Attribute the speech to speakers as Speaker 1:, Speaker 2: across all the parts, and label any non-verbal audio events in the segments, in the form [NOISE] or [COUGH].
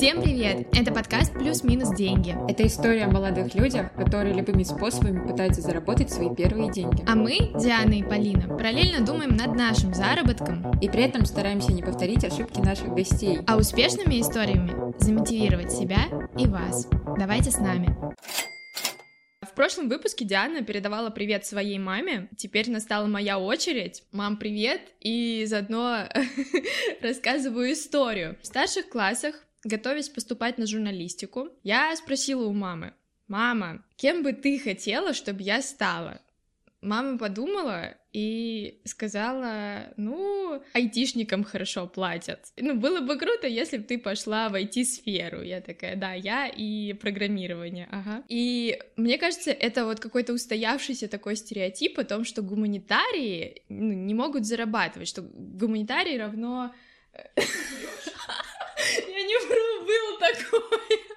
Speaker 1: Всем привет! Это подкаст «Плюс-минус деньги».
Speaker 2: Это история о молодых людях, которые любыми способами пытаются заработать свои первые деньги.
Speaker 1: А мы, Диана и Полина, параллельно думаем над нашим заработком.
Speaker 2: И при этом стараемся не повторить ошибки наших гостей.
Speaker 1: А успешными историями замотивировать себя и вас. Давайте с нами. В прошлом выпуске Диана передавала привет своей маме. Теперь настала моя очередь. Мам, привет! И заодно [LAUGHS] рассказываю историю. В старших классах готовясь поступать на журналистику, я спросила у мамы, «Мама, кем бы ты хотела, чтобы я стала?» Мама подумала и сказала, ну, айтишникам хорошо платят. Ну, было бы круто, если бы ты пошла в IT-сферу. Я такая, да, я и программирование, ага. И мне кажется, это вот какой-то устоявшийся такой стереотип о том, что гуманитарии ну, не могут зарабатывать, что гуманитарий равно... Не вру, было такое.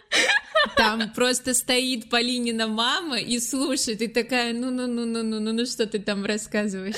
Speaker 3: Там просто стоит Полинина мама и слушает, и такая, ну-ну-ну-ну-ну, ну что ты там рассказываешь?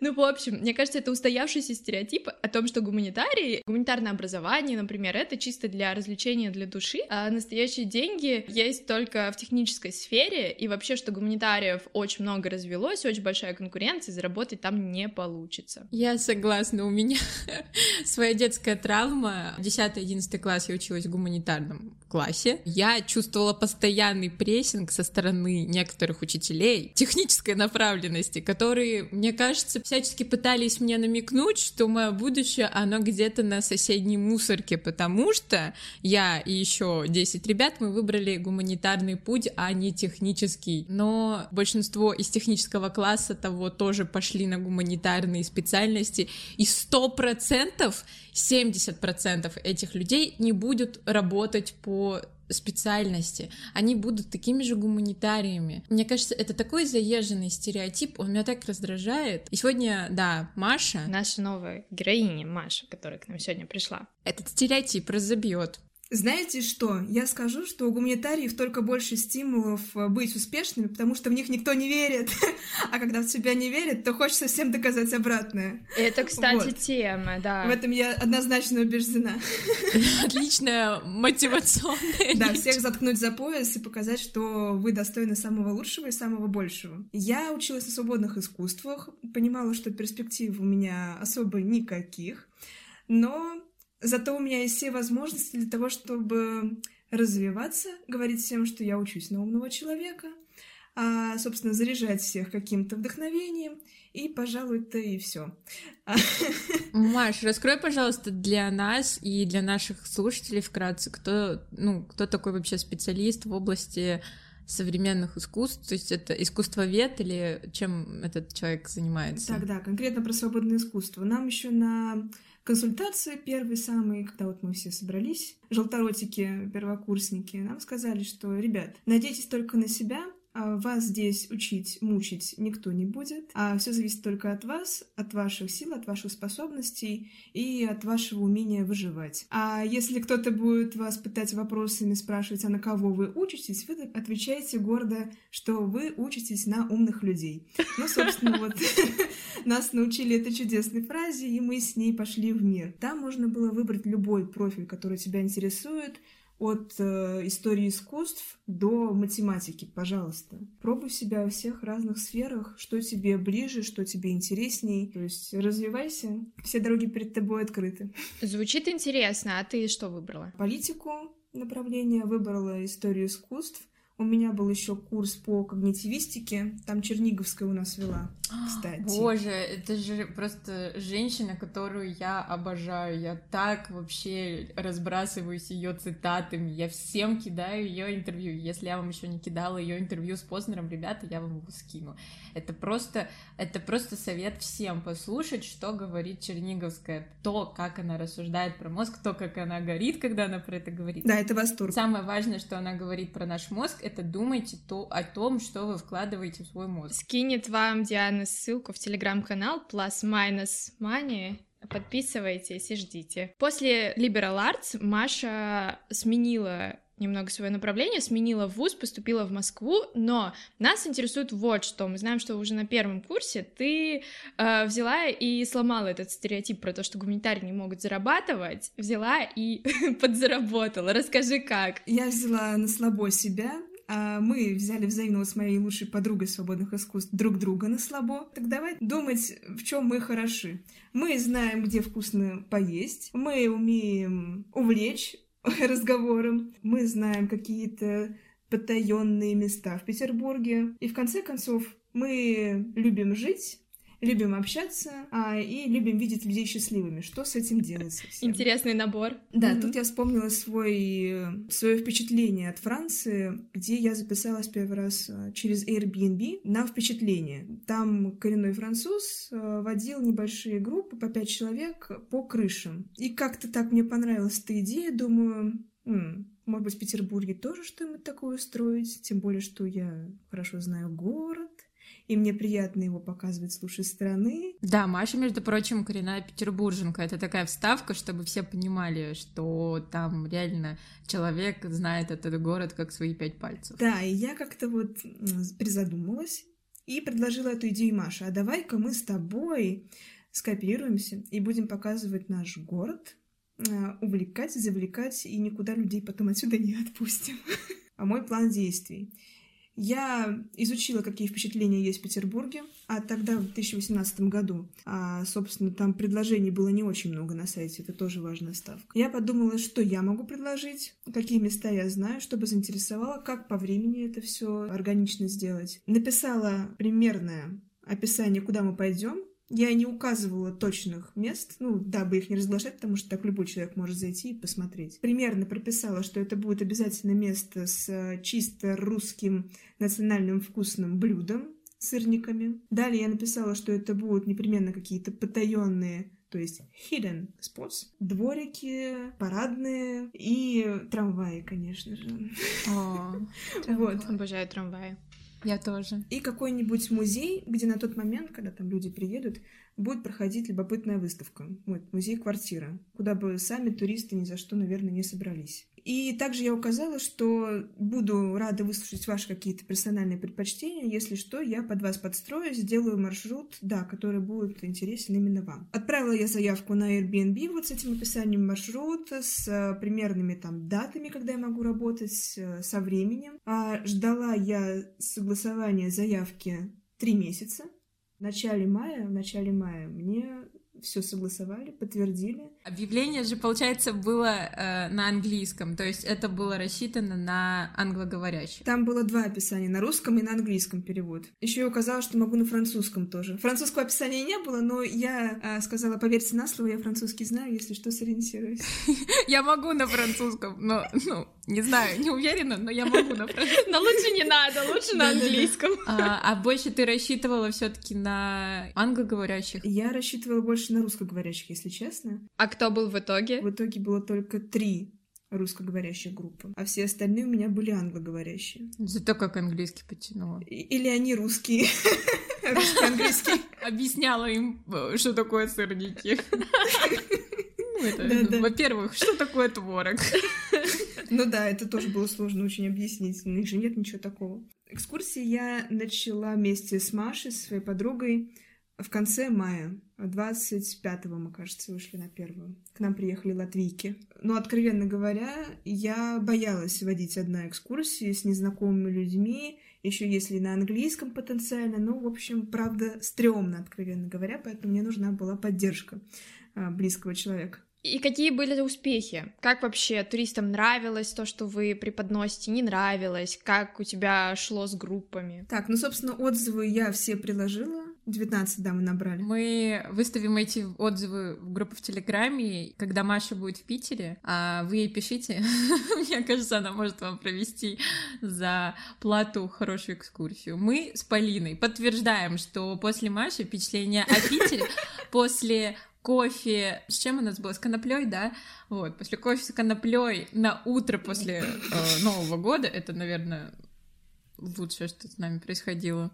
Speaker 1: Ну, в общем, мне кажется, это устоявшийся стереотип о том, что гуманитарии, гуманитарное образование, например, это чисто для развлечения, для души, а настоящие деньги есть только в технической сфере, и вообще, что гуманитариев очень много развелось, очень большая конкуренция, заработать там не получится.
Speaker 3: Я согласна, у меня [LAUGHS] своя детская травма. 10-11 класс я училась в гуманитарном классе. Я чувствовала постоянный прессинг со стороны некоторых учителей технической направленности, которые, мне кажется, всячески пытались мне намекнуть, что мое будущее, оно где-то на соседней мусорке, потому что я и еще 10 ребят, мы выбрали гуманитарный путь, а не технический. Но большинство из технического класса того тоже пошли на гуманитарные специальности, и 100% 70% этих людей не будут работать по специальности, они будут такими же гуманитариями. Мне кажется, это такой заезженный стереотип, он меня так раздражает. И сегодня, да, Маша...
Speaker 1: Наша новая героиня Маша, которая к нам сегодня пришла.
Speaker 3: Этот стереотип разобьет.
Speaker 4: Знаете что? Я скажу, что у гуманитариев только больше стимулов э, быть успешными, потому что в них никто не верит. [LAUGHS] А когда в тебя не верят, то хочется всем доказать обратное.
Speaker 1: Это, кстати, вот. тема, да.
Speaker 4: В этом я однозначно убеждена. [LAUGHS]
Speaker 3: Отличная мотивационная
Speaker 4: Да, всех заткнуть за пояс и показать, что вы достойны самого лучшего и самого большего. Я училась на свободных искусствах, понимала, что перспектив у меня особо никаких, но Зато у меня есть все возможности для того, чтобы развиваться, говорить всем, что я учусь на умного человека, а, собственно, заряжать всех каким-то вдохновением, и, пожалуй, это и все. [LAUGHS]
Speaker 3: Маш, раскрой, пожалуйста, для нас и для наших слушателей вкратце, кто, ну, кто такой вообще специалист в области современных искусств, то есть это искусствовед или чем этот человек занимается?
Speaker 4: Так, да, конкретно про свободное искусство. Нам еще на консультации первый самый, когда вот мы все собрались, желторотики, первокурсники, нам сказали, что, ребят, надейтесь только на себя, вас здесь учить, мучить никто не будет, а все зависит только от вас, от ваших сил, от ваших способностей и от вашего умения выживать. А если кто-то будет вас пытать вопросами, спрашивать, а на кого вы учитесь, вы отвечаете гордо, что вы учитесь на умных людей. Ну, собственно, вот [LAUGHS] нас научили этой чудесной фразе, и мы с ней пошли в мир. Там можно было выбрать любой профиль, который тебя интересует, от э, истории искусств до математики, пожалуйста. Пробуй себя во всех разных сферах, что тебе ближе, что тебе интересней. То есть развивайся, все дороги перед тобой открыты.
Speaker 1: Звучит интересно, а ты что выбрала?
Speaker 4: Политику направление, выбрала историю искусств. У меня был еще курс по когнитивистике, там Черниговская у нас вела, кстати.
Speaker 3: Боже, это же просто женщина, которую я обожаю. Я так вообще разбрасываюсь ее цитатами. Я всем кидаю ее интервью. Если я вам еще не кидала ее интервью с Познером, ребята, я вам его скину. Это просто, это просто совет всем послушать, что говорит Черниговская, то, как она рассуждает про мозг, то, как она горит, когда она про это говорит.
Speaker 4: Да, это восторг.
Speaker 3: Самое важное, что она говорит про наш мозг, это думайте то, о том, что вы вкладываете в свой мозг.
Speaker 1: Скинет вам Диана ссылку в телеграм-канал Plus Minus Money. Подписывайтесь и ждите. После Liberal Arts Маша сменила немного свое направление, сменила вуз, поступила в Москву, но нас интересует вот что. Мы знаем, что уже на первом курсе ты э, взяла и сломала этот стереотип про то, что гуманитарии не могут зарабатывать, взяла и [LAUGHS] подзаработала. Расскажи, как.
Speaker 4: Я взяла на слабо себя, мы взяли взаимно с моей лучшей подругой свободных искусств друг друга на слабо. Так давай думать, в чем мы хороши. Мы знаем, где вкусно поесть, мы умеем увлечь [LAUGHS] разговором, мы знаем какие-то потаенные места в Петербурге. И в конце концов, мы любим жить, любим общаться а, и любим видеть людей счастливыми. Что с этим делать совсем?
Speaker 1: Интересный набор.
Speaker 4: Да, mm-hmm. тут я вспомнила свой, свое впечатление от Франции, где я записалась первый раз а, через Airbnb на впечатление. Там коренной француз а, водил небольшие группы по пять человек по крышам. И как-то так мне понравилась эта идея, думаю, м-м, может быть, в Петербурге тоже что-нибудь такое устроить, тем более, что я хорошо знаю город, и мне приятно его показывать с лучшей стороны.
Speaker 3: Да, Маша, между прочим, коренная петербурженка. Это такая вставка, чтобы все понимали, что там реально человек знает этот город как свои пять пальцев.
Speaker 4: Да, и я как-то вот призадумалась и предложила эту идею Маше. А давай-ка мы с тобой скооперируемся и будем показывать наш город, а, увлекать, завлекать и никуда людей потом отсюда не отпустим. [LAUGHS] А мой план действий. Я изучила, какие впечатления есть в Петербурге, а тогда, в 2018 году, а, собственно, там предложений было не очень много на сайте, это тоже важная ставка. Я подумала, что я могу предложить, какие места я знаю, чтобы заинтересовало, как по времени это все органично сделать. Написала примерное описание, куда мы пойдем, я не указывала точных мест, ну, дабы их не разглашать, потому что так любой человек может зайти и посмотреть. Примерно прописала, что это будет обязательно место с э, чисто русским национальным вкусным блюдом, сырниками. Далее я написала, что это будут непременно какие-то потаенные то есть hidden spots, дворики, парадные и трамваи, конечно же.
Speaker 1: О, [LAUGHS] вот. Обожаю трамваи.
Speaker 3: Я тоже.
Speaker 4: И какой-нибудь музей, где на тот момент, когда там люди приедут, будет проходить любопытная выставка. Вот, музей-квартира, куда бы сами туристы ни за что, наверное, не собрались. И также я указала, что буду рада выслушать ваши какие-то персональные предпочтения. Если что, я под вас подстрою, сделаю маршрут, да, который будет интересен именно вам. Отправила я заявку на Airbnb вот с этим описанием маршрута, с э, примерными там датами, когда я могу работать, э, со временем. А ждала я согласования заявки три месяца. В начале мая, в начале мая мне все согласовали, подтвердили.
Speaker 3: Объявление же, получается, было э, на английском, то есть это было рассчитано на англоговорящих.
Speaker 4: Там было два описания, на русском и на английском перевод. Еще я указала, что могу на французском тоже. Французского описания не было, но я э, сказала, поверьте на слово, я французский знаю, если что, сориентируюсь. [LAUGHS]
Speaker 3: Я могу на французском, но, ну, не знаю, не уверена, но я могу на.
Speaker 1: Но [LAUGHS] лучше не надо, лучше на английском.
Speaker 3: А, а больше ты рассчитывала все таки на англоговорящих?
Speaker 4: Я рассчитывала больше на русскоговорящих, если честно.
Speaker 1: А кто был в итоге?
Speaker 4: В итоге было только три русскоговорящих группы, а все остальные у меня были англоговорящие.
Speaker 3: Зато как английский потянула.
Speaker 4: Или они русские. [LAUGHS] Русский, английский.
Speaker 3: Объясняла им, что такое сырники. [LAUGHS] Ну, во-первых, что такое творог?
Speaker 4: Ну да, это тоже было сложно очень объяснить. У них же нет ничего такого. Экскурсии я начала вместе с Машей, своей подругой, в конце мая, 25-го, мы, кажется, вышли на первую. К нам приехали латвийки. Но, откровенно говоря, я боялась водить одна экскурсии с незнакомыми людьми, еще если на английском потенциально. Ну, в общем, правда, стрёмно, откровенно говоря, поэтому мне нужна была поддержка а, близкого человека.
Speaker 1: И какие были успехи? Как вообще туристам нравилось то, что вы преподносите, не нравилось? Как у тебя шло с группами?
Speaker 4: Так, ну, собственно, отзывы я все приложила. 19, да, мы набрали.
Speaker 3: Мы выставим эти отзывы в группу в Телеграме, когда Маша будет в Питере, а вы ей пишите. [LAUGHS] Мне кажется, она может вам провести за плату хорошую экскурсию. Мы с Полиной подтверждаем, что после Маши впечатление о Питере, [LAUGHS] после кофе, с чем у нас было, с коноплей, да, вот, после кофе с коноплей на утро после э, Нового года, это, наверное, лучшее, что с нами происходило.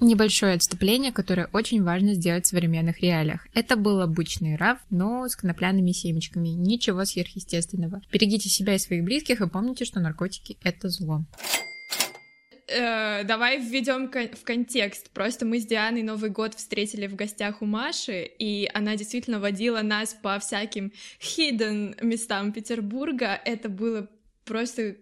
Speaker 3: Небольшое отступление, которое очень важно сделать в современных реалиях. Это был обычный раф, но с конопляными семечками. Ничего сверхъестественного. Берегите себя и своих близких и помните, что наркотики — это зло.
Speaker 1: Э, давай введем в контекст. Просто мы с Дианой Новый год встретили в гостях у Маши, и она действительно водила нас по всяким hidden местам Петербурга. Это было просто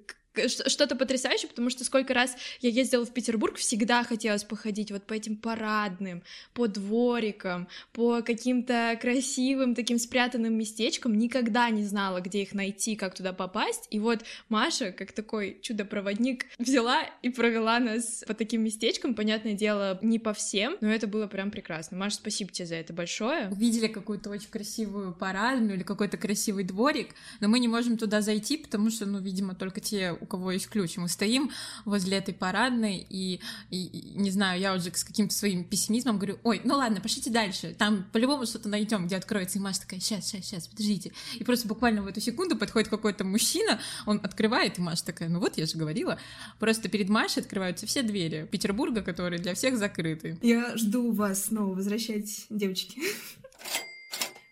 Speaker 1: что-то потрясающее, потому что сколько раз я ездила в Петербург, всегда хотелось походить вот по этим парадным, по дворикам, по каким-то красивым таким спрятанным местечкам, никогда не знала, где их найти, как туда попасть, и вот Маша, как такой чудо-проводник, взяла и провела нас по таким местечкам, понятное дело, не по всем, но это было прям прекрасно. Маша, спасибо тебе за это большое.
Speaker 3: Увидели какую-то очень красивую парадную или какой-то красивый дворик, но мы не можем туда зайти, потому что, ну, видимо, только те, у кого есть ключ. Мы стоим возле этой парадной, и, и, не знаю, я уже с каким-то своим пессимизмом говорю, ой, ну ладно, пошлите дальше, там по-любому что-то найдем, где откроется. И Маша такая, сейчас, сейчас, сейчас, подождите. И просто буквально в эту секунду подходит какой-то мужчина, он открывает, и Маша такая, ну вот, я же говорила. Просто перед Машей открываются все двери Петербурга, которые для всех закрыты.
Speaker 4: Я жду вас снова, возвращайтесь, девочки.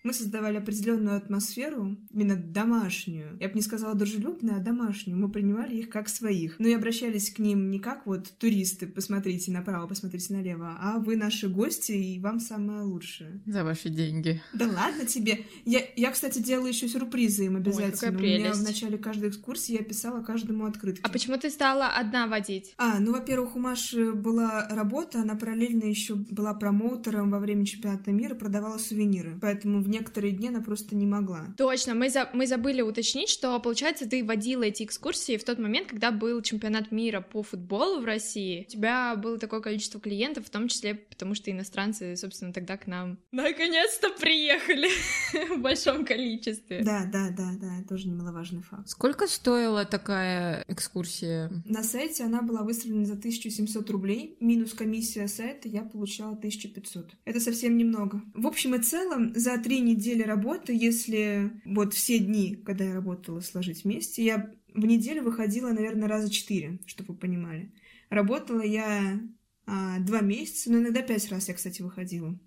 Speaker 4: Мы создавали определенную атмосферу, именно домашнюю. Я бы не сказала дружелюбную, а домашнюю. Мы принимали их как своих. Но и обращались к ним не как вот туристы, посмотрите направо, посмотрите налево, а вы наши гости, и вам самое лучшее.
Speaker 3: За ваши деньги.
Speaker 4: Да ладно тебе. Я, я кстати, делала еще сюрпризы им обязательно. Ой, У меня в начале каждой экскурсии я писала каждому открытки.
Speaker 1: А почему ты стала одна водить?
Speaker 4: А, ну, во-первых, у Маши была работа, она параллельно еще была промоутером во время чемпионата мира, продавала сувениры. Поэтому в некоторые дни она просто не могла.
Speaker 1: Точно, мы, за, мы забыли уточнить, что, получается, ты водила эти экскурсии в тот момент, когда был чемпионат мира по футболу в России. У тебя было такое количество клиентов, в том числе потому, что иностранцы, собственно, тогда к нам наконец-то приехали [LAUGHS] в большом количестве.
Speaker 4: Да, да, да, да, тоже немаловажный факт.
Speaker 3: Сколько стоила такая экскурсия?
Speaker 4: На сайте она была выставлена за 1700 рублей, минус комиссия сайта я получала 1500. Это совсем немного. В общем и целом, за три недели работы, если вот все дни, когда я работала, сложить вместе, я в неделю выходила, наверное, раза четыре, чтобы вы понимали. Работала я а, два месяца, но иногда пять раз я, кстати, выходила.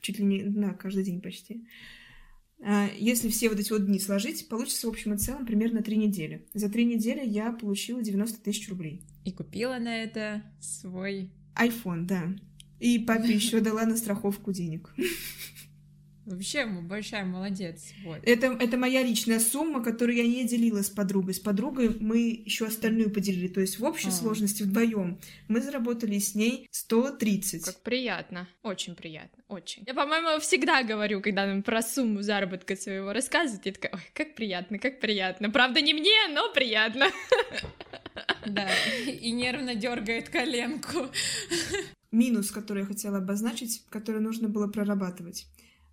Speaker 4: Чуть ли не, да, каждый день почти. А, если все вот эти вот дни сложить, получится в общем и целом примерно три недели. За три недели я получила 90 тысяч рублей.
Speaker 3: И купила на это свой...
Speaker 4: iPhone, да. И папе [LAUGHS] еще дала на страховку денег. [LAUGHS]
Speaker 3: Вообще, большая молодец. Вот.
Speaker 4: Это, это моя личная сумма, которую я не делила с подругой. С подругой мы еще остальную поделили. То есть в общей а. сложности вдвоем мы заработали с ней 130.
Speaker 1: Как приятно. Очень приятно. Очень. Я, по-моему, всегда говорю, когда нам про сумму заработка своего рассказывают, я такая, ой, как приятно, как приятно. Правда, не мне, но приятно.
Speaker 3: Да, и нервно дергает коленку.
Speaker 4: Минус, который я хотела обозначить, который нужно было прорабатывать.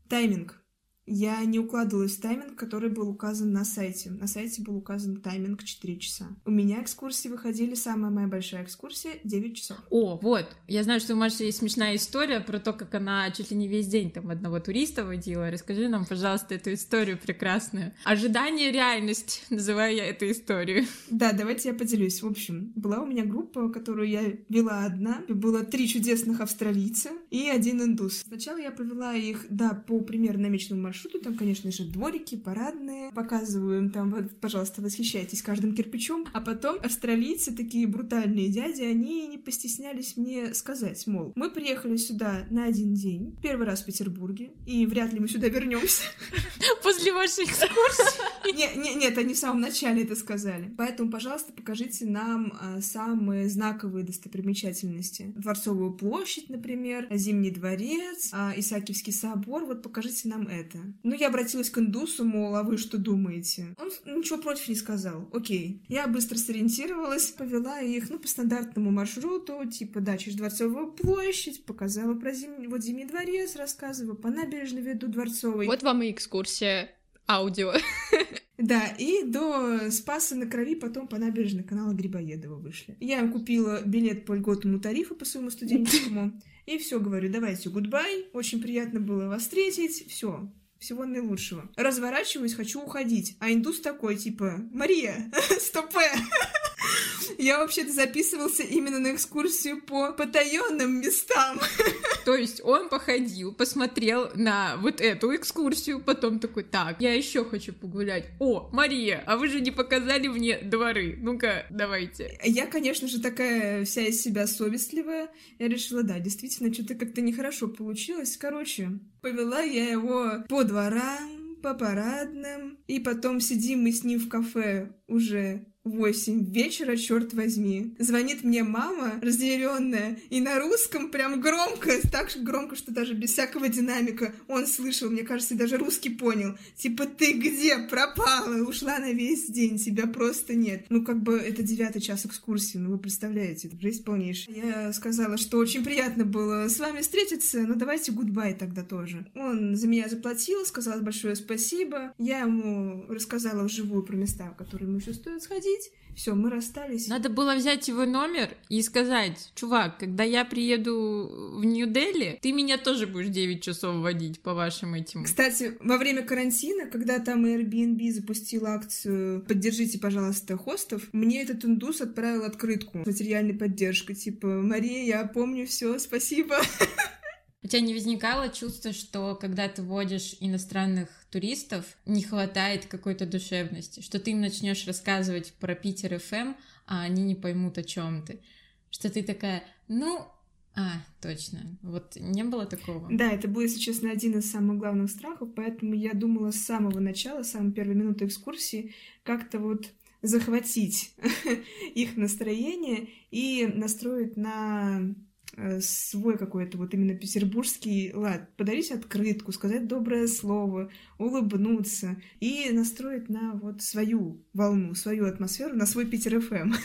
Speaker 4: Тайминг. Я не укладывалась в тайминг, который был указан на сайте. На сайте был указан тайминг 4 часа. У меня экскурсии выходили, самая моя большая экскурсия, 9 часов.
Speaker 3: О, вот. Я знаю, что у Маши есть смешная история про то, как она чуть ли не весь день там одного туриста водила. Расскажи нам, пожалуйста, эту историю прекрасную. Ожидание, реальность, [LAUGHS] называю я эту историю.
Speaker 4: Да, давайте я поделюсь. В общем, была у меня группа, которую я вела одна. Было три чудесных австралийца и один индус. Сначала я провела их, да, по примерно намеченному маршруту, маршруту. Там, конечно же, дворики, парадные. Показываю там, вот, пожалуйста, восхищайтесь каждым кирпичом. А потом австралийцы, такие брутальные дяди, они не постеснялись мне сказать, мол, мы приехали сюда на один день, первый раз в Петербурге, и вряд ли мы сюда вернемся. [LAUGHS]
Speaker 3: После вашей экскурсии?
Speaker 4: Нет, нет, нет, они в самом начале это сказали. Поэтому, пожалуйста, покажите нам а, самые знаковые достопримечательности. Дворцовую площадь, например, Зимний дворец, а, Исаакиевский собор. Вот покажите нам это. Ну, я обратилась к индусу, мол, а вы что думаете? Он ничего против не сказал. Окей. Я быстро сориентировалась, повела их, ну, по стандартному маршруту, типа, да, через Дворцовую площадь, показала про зимний, вот Зимний дворец, рассказываю, по набережной веду Дворцовой.
Speaker 1: Вот вам и экскурсия аудио. [LAUGHS]
Speaker 4: Да, и до Спаса на Крови потом по набережной канала Грибоедова вышли. Я купила билет по льготному тарифу по своему студенческому. И все, говорю, давайте, гудбай, очень приятно было вас встретить, все, всего наилучшего. Разворачиваюсь, хочу уходить. А индус такой, типа, Мария, [LAUGHS] стопе. Я вообще-то записывался именно на экскурсию по потаенным местам.
Speaker 3: То есть он походил, посмотрел на вот эту экскурсию, потом такой, так, я еще хочу погулять. О, Мария, а вы же не показали мне дворы. Ну-ка, давайте.
Speaker 4: Я, конечно же, такая вся из себя совестливая. Я решила, да, действительно, что-то как-то нехорошо получилось. Короче, повела я его по дворам, по парадным, и потом сидим мы с ним в кафе уже восемь вечера, черт возьми. Звонит мне мама, разъяренная, и на русском прям громко, так громко, что даже без всякого динамика он слышал, мне кажется, даже русский понял. Типа, ты где пропала? Ушла на весь день, тебя просто нет. Ну, как бы, это девятый час экскурсии, ну, вы представляете, это жизнь полнейшая. Я сказала, что очень приятно было с вами встретиться, но давайте гудбай тогда тоже. Он за меня заплатил, сказал большое спасибо. Я ему рассказала вживую про места, в которые ему еще стоит сходить, платить. Все, мы расстались.
Speaker 3: Надо было взять его номер и сказать, чувак, когда я приеду в Нью-Дели, ты меня тоже будешь 9 часов водить по вашим этим.
Speaker 4: Кстати, во время карантина, когда там Airbnb запустил акцию «Поддержите, пожалуйста, хостов», мне этот индус отправил открытку с материальной поддержкой, типа «Мария, я помню все, спасибо». [LAUGHS]
Speaker 3: У тебя не возникало чувство, что когда ты водишь иностранных туристов, не хватает какой-то душевности, что ты им начнешь рассказывать про Питер ФМ, а они не поймут, о чем ты. Что ты такая, ну, а, точно. Вот не было такого?
Speaker 4: Да, это был, если честно, один из самых главных страхов, поэтому я думала с самого начала, с самой первой минуты экскурсии, как-то вот захватить [LAUGHS] их настроение и настроить на свой какой-то вот именно петербургский лад. Подарить открытку, сказать доброе слово, улыбнуться и настроить на вот свою волну, свою атмосферу, на свой Питер ФМ. [LAUGHS]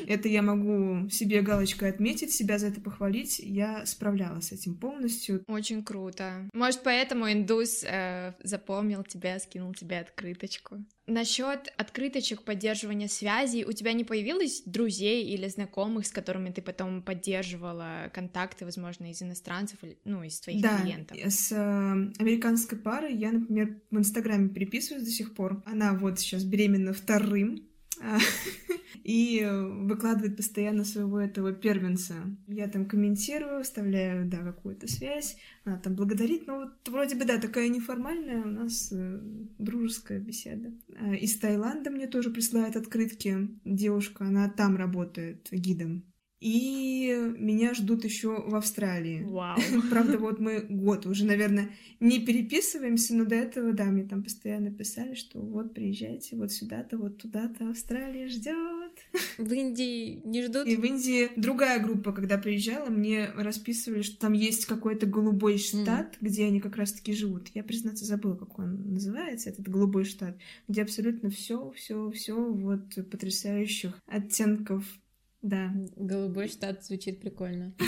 Speaker 4: [LAUGHS] Это я могу себе галочкой отметить, себя за это похвалить. Я справлялась с этим полностью.
Speaker 1: Очень круто. Может, поэтому индус э, запомнил тебя, скинул тебе открыточку. Насчет открыточек поддерживания связей, у тебя не появилось друзей или знакомых, с которыми ты потом поддерживала контакты, возможно, из иностранцев, ну, из твоих
Speaker 4: да,
Speaker 1: клиентов?
Speaker 4: с э, американской парой я, например, в Инстаграме переписываюсь до сих пор. Она вот сейчас беременна вторым, [LAUGHS] и выкладывает постоянно своего этого первенца. Я там комментирую, вставляю, да, какую-то связь, она там благодарит, но вот вроде бы, да, такая неформальная у нас э, дружеская беседа. А из Таиланда мне тоже присылает открытки девушка, она там работает гидом. И меня ждут еще в Австралии.
Speaker 1: Вау. [LAUGHS]
Speaker 4: Правда, вот мы год уже, наверное, не переписываемся, но до этого, да, мне там постоянно писали, что вот приезжайте вот сюда-то, вот туда-то, Австралия ждет.
Speaker 3: В Индии не ждут?
Speaker 4: И в Индии другая группа, когда приезжала, мне расписывали, что там есть какой-то голубой штат, mm. где они как раз-таки живут. Я, признаться, забыла, как он называется, этот голубой штат, где абсолютно все, все, все вот потрясающих оттенков да.
Speaker 3: Голубой штат звучит прикольно. [LAUGHS]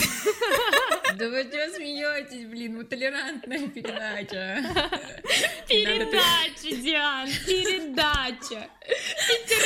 Speaker 3: Да вы что смеетесь, блин, вы толерантная передача. [LAUGHS]
Speaker 1: Передача, Диан, передача. Питер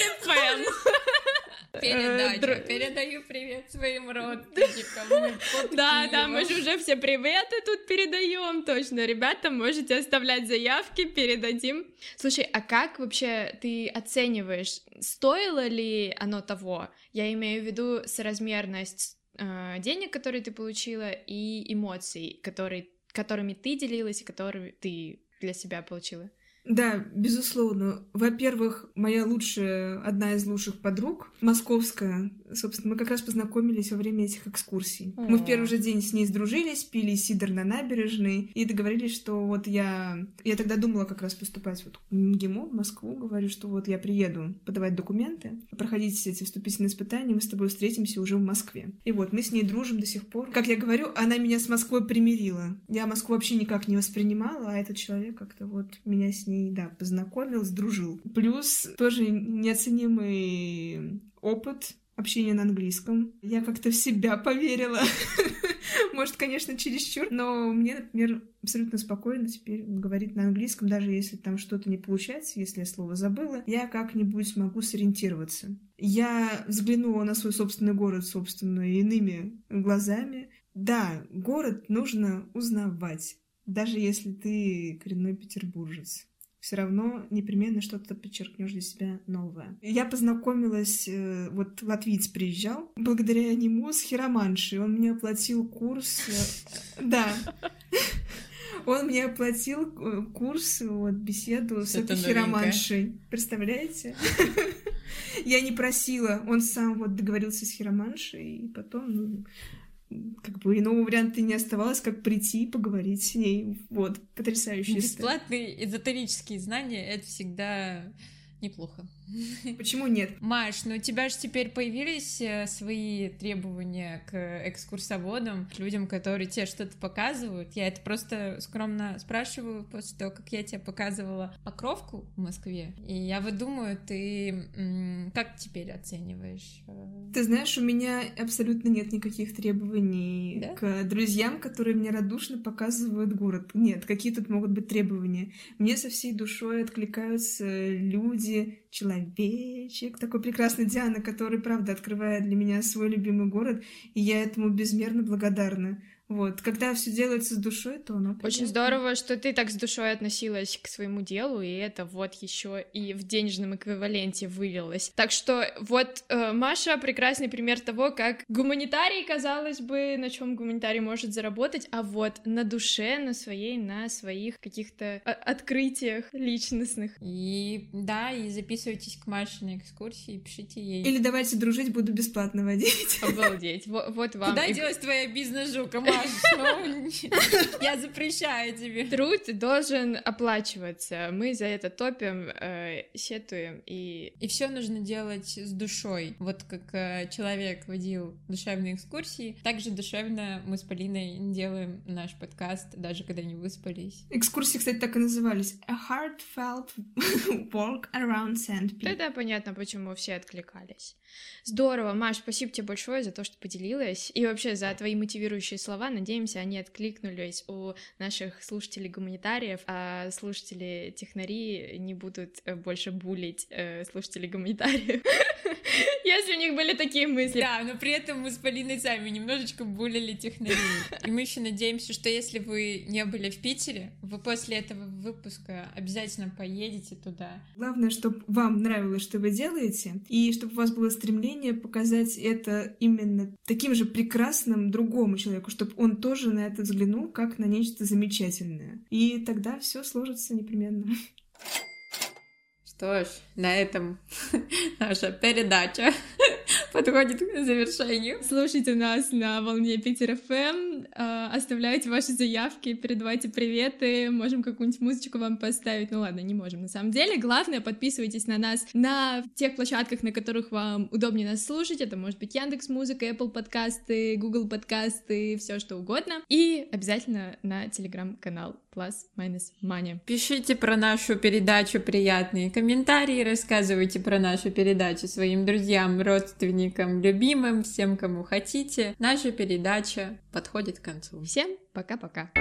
Speaker 3: Передача. Передаю привет своим родственникам.
Speaker 1: Да, да, мы же уже все приветы тут передаем, точно. Ребята, можете оставлять заявки, передадим. Слушай, а как вообще ты оцениваешь, стоило ли оно того? Я имею в виду соразмерность э, денег, которые ты получила, и эмоций, которые, которыми ты делилась и которые ты для себя получила.
Speaker 4: Да, безусловно. Во-первых, моя лучшая, одна из лучших подруг, московская, собственно, мы как раз познакомились во время этих экскурсий. Мы в первый же день с ней сдружились, пили сидр на набережной и договорились, что вот я... Я тогда думала как раз поступать вот в МГИМО, в Москву, говорю, что вот я приеду подавать документы, проходить эти вступительные испытания, мы с тобой встретимся уже в Москве. И вот мы с ней дружим до сих пор. Как я говорю, она меня с Москвой примирила. Я Москву вообще никак не воспринимала, а этот человек как-то вот меня с ней, да, познакомил, сдружил. Плюс тоже неоценимый опыт общения на английском. Я как-то в себя поверила. [LAUGHS] Может, конечно, чересчур, но мне, например, абсолютно спокойно теперь говорить на английском, даже если там что-то не получается, если я слово забыла, я как-нибудь могу сориентироваться. Я взглянула на свой собственный город, собственно, иными глазами. Да, город нужно узнавать, даже если ты коренной петербуржец. Все равно непременно что-то подчеркнешь для себя новое. Я познакомилась, э, вот латвиец приезжал, благодаря нему с хироманшей. Он мне оплатил курс. э, [LAUGHS] Да. Он мне оплатил э, курс, вот, беседу с этой хироманшей. Представляете? [LAUGHS] Я не просила, он сам вот договорился с хироманшей, и потом, ну, как бы иного варианта не оставалось, как прийти и поговорить с ней. Вот, потрясающая история.
Speaker 3: Бесплатные эзотерические знания — это всегда неплохо. [LAUGHS]
Speaker 4: Почему нет?
Speaker 3: Маш, ну у тебя же теперь появились э, свои требования к экскурсоводам, к людям, которые тебе что-то показывают. Я это просто скромно спрашиваю после того, как я тебе показывала покровку в Москве. И я вот думаю, ты как теперь оцениваешь? э,
Speaker 4: Ты знаешь, у меня абсолютно нет никаких требований
Speaker 3: Да?
Speaker 4: к друзьям, которые мне радушно показывают город. Нет, какие тут могут быть требования? Мне со всей душой откликаются люди, человечек, такой прекрасный Диана, который, правда, открывает для меня свой любимый город, и я этому безмерно благодарна. Вот, когда все делается с душой, то оно
Speaker 1: Очень
Speaker 4: приятно.
Speaker 1: здорово, что ты так с душой относилась к своему делу, и это вот еще и в денежном эквиваленте вылилось. Так что вот э, Маша прекрасный пример того, как гуманитарий, казалось бы, на чем гуманитарий может заработать, а вот на душе, на своей, на своих каких-то а, открытиях личностных.
Speaker 3: И да, и записывайтесь к Маше на экскурсии, пишите ей.
Speaker 4: Или давайте дружить, буду бесплатно водить.
Speaker 1: Обалдеть. Вот, вот вам.
Speaker 3: Куда
Speaker 1: и-
Speaker 3: делась твоя бизнес-жука? Я запрещаю тебе.
Speaker 1: Труд должен оплачиваться. Мы за это топим, э, сетуем и
Speaker 3: И все нужно делать с душой. Вот как э, человек водил душевные экскурсии, так же душевно мы с Полиной делаем наш подкаст, даже когда не выспались.
Speaker 4: Экскурсии, кстати, так и назывались. A heartfelt [LAUGHS] walk around Sandpit.
Speaker 1: Тогда понятно, почему все откликались. Здорово, Маш, спасибо тебе большое за то, что поделилась. И вообще за твои мотивирующие слова. Надеемся, они откликнулись у наших слушателей-гуманитариев, а слушатели-технари не будут э, больше булить э, слушателей-гуманитариев. [LAUGHS] Если у них были такие мысли.
Speaker 3: Да, но при этом мы с Полиной сами немножечко булили технарей. И мы еще надеемся, что если вы не были в Питере, вы после этого выпуска обязательно поедете туда.
Speaker 4: Главное, чтобы вам нравилось, что вы делаете, и чтобы у вас было стремление показать это именно таким же прекрасным другому человеку, чтобы он тоже на это взглянул как на нечто замечательное. И тогда все сложится непременно.
Speaker 3: Что ж, на этом [LAUGHS] наша передача подходит к завершению.
Speaker 1: Слушайте нас на волне Питер ФМ, оставляйте ваши заявки, передавайте приветы, можем какую-нибудь музычку вам поставить. Ну ладно, не можем на самом деле. Главное, подписывайтесь на нас на тех площадках, на которых вам удобнее нас слушать. Это может быть Яндекс Музыка, Apple подкасты, Google подкасты, все что угодно. И обязательно на телеграм-канал Plus Minus Money.
Speaker 3: Пишите про нашу передачу приятные комментарии, рассказывайте про нашу передачу своим друзьям, родственникам, любимым, всем, кому хотите. Наша передача подходит к концу.
Speaker 1: Всем пока-пока.